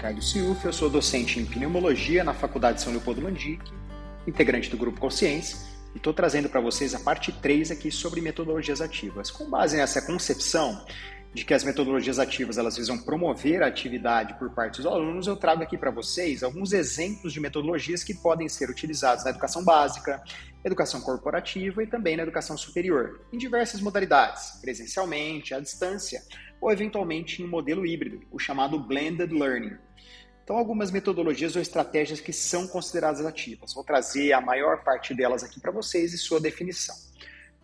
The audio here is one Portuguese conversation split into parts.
Ricardo Ciuf, eu sou docente em pneumologia na Faculdade São Leopoldo Mandique, integrante do Grupo Consciência, e estou trazendo para vocês a parte 3 aqui sobre metodologias ativas. Com base nessa concepção de que as metodologias ativas elas visam promover a atividade por parte dos alunos, eu trago aqui para vocês alguns exemplos de metodologias que podem ser utilizadas na educação básica, educação corporativa e também na educação superior, em diversas modalidades, presencialmente, à distância ou eventualmente em um modelo híbrido, o chamado blended learning. Então, algumas metodologias ou estratégias que são consideradas ativas. Vou trazer a maior parte delas aqui para vocês e sua definição.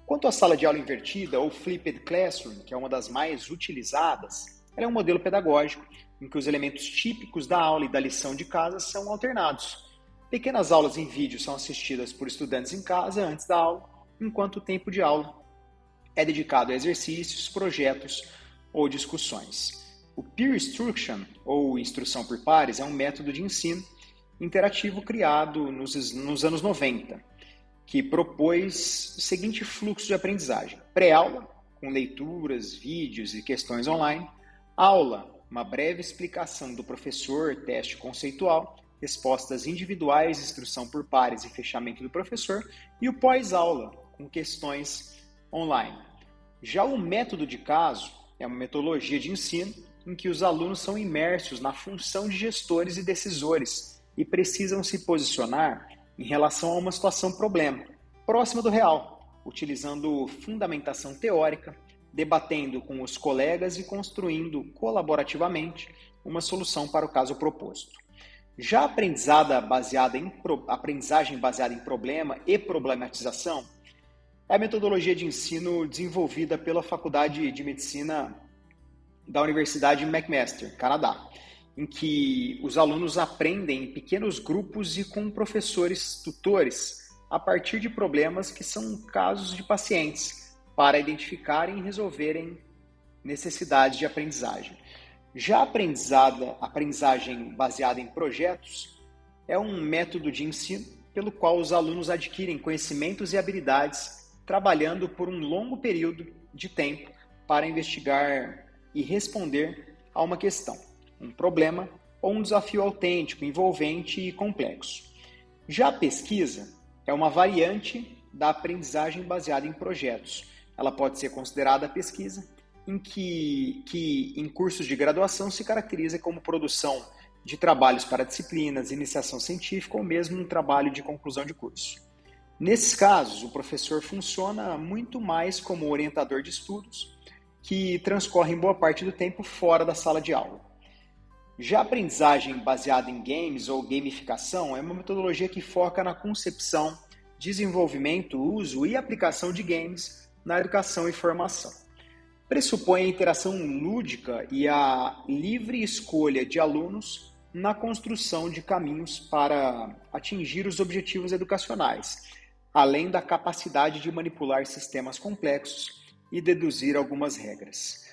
Quanto à sala de aula invertida ou flipped classroom, que é uma das mais utilizadas, ela é um modelo pedagógico em que os elementos típicos da aula e da lição de casa são alternados. Pequenas aulas em vídeo são assistidas por estudantes em casa antes da aula, enquanto o tempo de aula é dedicado a exercícios, projetos ou discussões. O Peer Instruction, ou instrução por pares, é um método de ensino interativo criado nos, nos anos 90, que propôs o seguinte fluxo de aprendizagem: pré-aula, com leituras, vídeos e questões online, aula, uma breve explicação do professor, teste conceitual, respostas individuais, instrução por pares e fechamento do professor, e o pós-aula, com questões online. Já o método de caso é uma metodologia de ensino em que os alunos são imersos na função de gestores e decisores e precisam se posicionar em relação a uma situação problema, próxima do real, utilizando fundamentação teórica, debatendo com os colegas e construindo colaborativamente uma solução para o caso proposto. Já a aprendizada baseada em, aprendizagem baseada em problema e problematização é a metodologia de ensino desenvolvida pela Faculdade de Medicina da Universidade McMaster, Canadá, em que os alunos aprendem em pequenos grupos e com professores tutores a partir de problemas que são casos de pacientes, para identificarem e resolverem necessidades de aprendizagem. Já a aprendizagem baseada em projetos é um método de ensino pelo qual os alunos adquirem conhecimentos e habilidades trabalhando por um longo período de tempo para investigar e responder a uma questão, um problema ou um desafio autêntico, envolvente e complexo. Já a pesquisa é uma variante da aprendizagem baseada em projetos. Ela pode ser considerada pesquisa, em que, que em cursos de graduação se caracteriza como produção de trabalhos para disciplinas, iniciação científica ou mesmo um trabalho de conclusão de curso. Nesses casos, o professor funciona muito mais como orientador de estudos, que transcorrem boa parte do tempo fora da sala de aula. Já a aprendizagem baseada em games ou gamificação é uma metodologia que foca na concepção, desenvolvimento, uso e aplicação de games na educação e formação. Pressupõe a interação lúdica e a livre escolha de alunos na construção de caminhos para atingir os objetivos educacionais, além da capacidade de manipular sistemas complexos e deduzir algumas regras.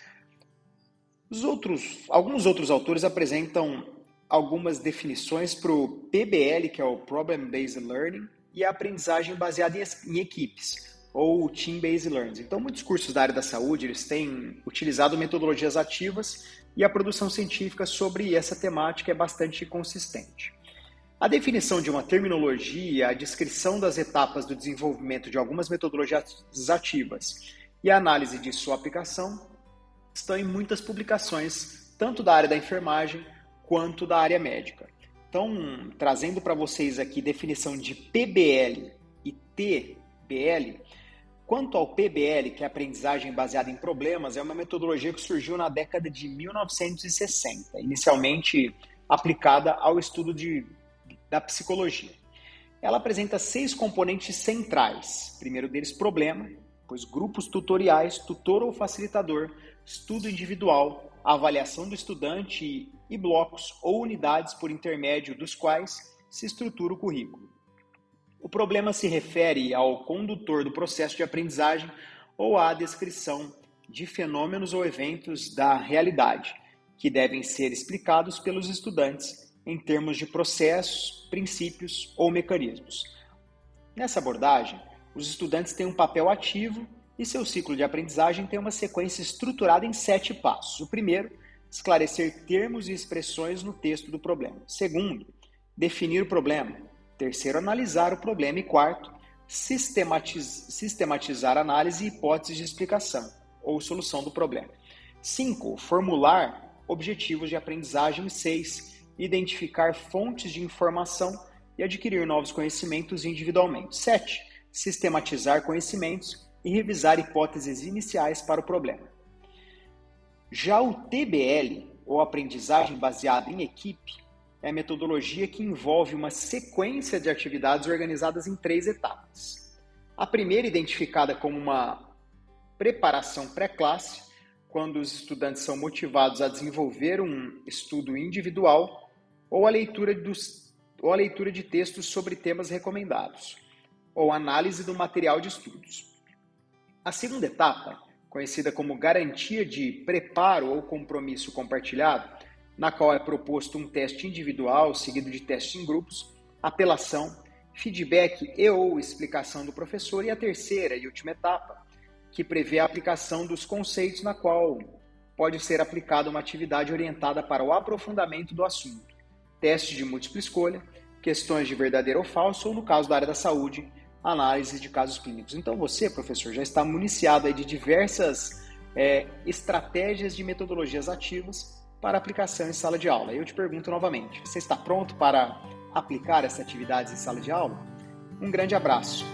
Os outros, alguns outros autores apresentam algumas definições para o PBL, que é o Problem Based Learning, e a aprendizagem baseada em equipes, ou Team Based Learning. Então, muitos cursos da área da saúde eles têm utilizado metodologias ativas e a produção científica sobre essa temática é bastante consistente. A definição de uma terminologia, a descrição das etapas do desenvolvimento de algumas metodologias ativas e a análise de sua aplicação estão em muitas publicações, tanto da área da enfermagem quanto da área médica. Então, trazendo para vocês aqui definição de PBL e TBL, quanto ao PBL, que é aprendizagem baseada em problemas, é uma metodologia que surgiu na década de 1960, inicialmente aplicada ao estudo de da psicologia. Ela apresenta seis componentes centrais. Primeiro deles, problema, depois grupos tutoriais, tutor ou facilitador, estudo individual, avaliação do estudante e blocos ou unidades por intermédio dos quais se estrutura o currículo. O problema se refere ao condutor do processo de aprendizagem ou à descrição de fenômenos ou eventos da realidade, que devem ser explicados pelos estudantes em termos de processos, princípios ou mecanismos. Nessa abordagem, os estudantes têm um papel ativo e seu ciclo de aprendizagem tem uma sequência estruturada em sete passos. O primeiro esclarecer termos e expressões no texto do problema. Segundo, definir o problema. Terceiro, analisar o problema. E quarto, sistematiz sistematizar análise e hipóteses de explicação ou solução do problema. Cinco, formular objetivos de aprendizagem. Seis, identificar fontes de informação e adquirir novos conhecimentos individualmente. Sete, sistematizar conhecimentos e revisar hipóteses iniciais para o problema. Já o TBL, ou aprendizagem baseada em equipe, é a metodologia que envolve uma sequência de atividades organizadas em três etapas. A primeira, identificada como uma preparação pré-classe, quando os estudantes são motivados a desenvolver um estudo individual ou a leitura, dos, ou a leitura de textos sobre temas recomendados, ou análise do material de estudos. A segunda etapa conhecida como garantia de preparo ou compromisso compartilhado, na qual é proposto um teste individual seguido de teste em grupos, apelação, feedback e ou explicação do professor, e a terceira e última etapa, que prevê a aplicação dos conceitos na qual pode ser aplicada uma atividade orientada para o aprofundamento do assunto, teste de múltipla escolha, questões de verdadeiro ou falso, ou no caso da área da saúde, análise de casos clínicos. Então você, professor, já está municiado de diversas é, estratégias de metodologias ativas para aplicação em sala de aula. Eu te pergunto novamente, você está pronto para aplicar essas atividades em sala de aula? Um grande abraço